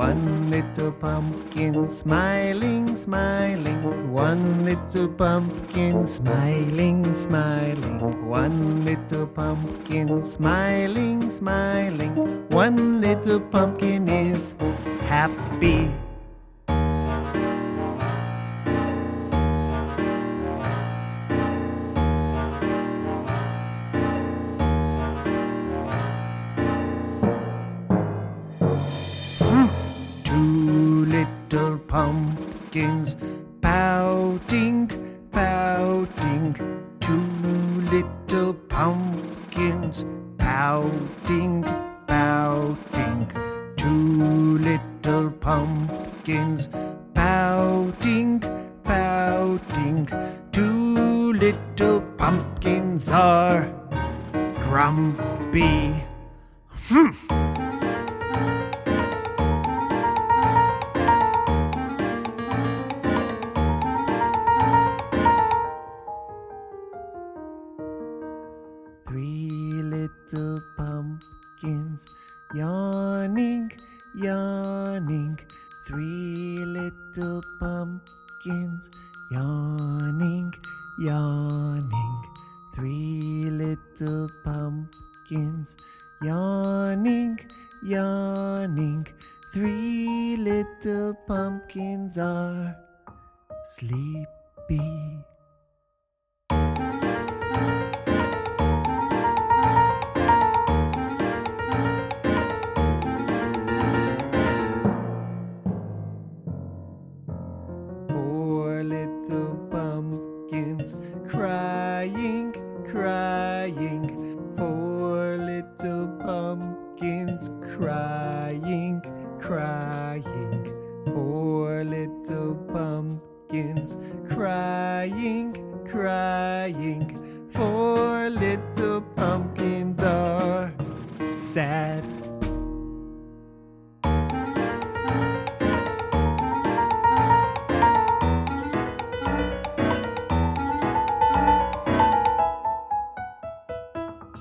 One little pumpkin smiling, smiling. One little pumpkin smiling, smiling. One little pumpkin smiling, smiling. One little pumpkin is happy. Two little pumpkins pouting, pouting. Two little pumpkins pouting, pouting. Two little pumpkins pouting, pouting. Two little pumpkins are grumpy. Three little pumpkins yawning, yawning. Three little pumpkins yawning, yawning. Three little pumpkins yawning, yawning. Three little pumpkins are sleepy. Crying, crying. Four little pumpkins crying, crying. Four little pumpkins crying, crying. Four little pumpkins are sad.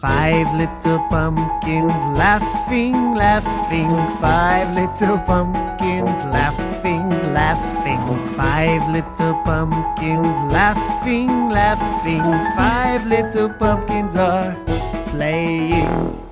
Five little pumpkins laughing, laughing. Five little pumpkins laughing, laughing. Five little pumpkins laughing, laughing. Five little pumpkins are playing.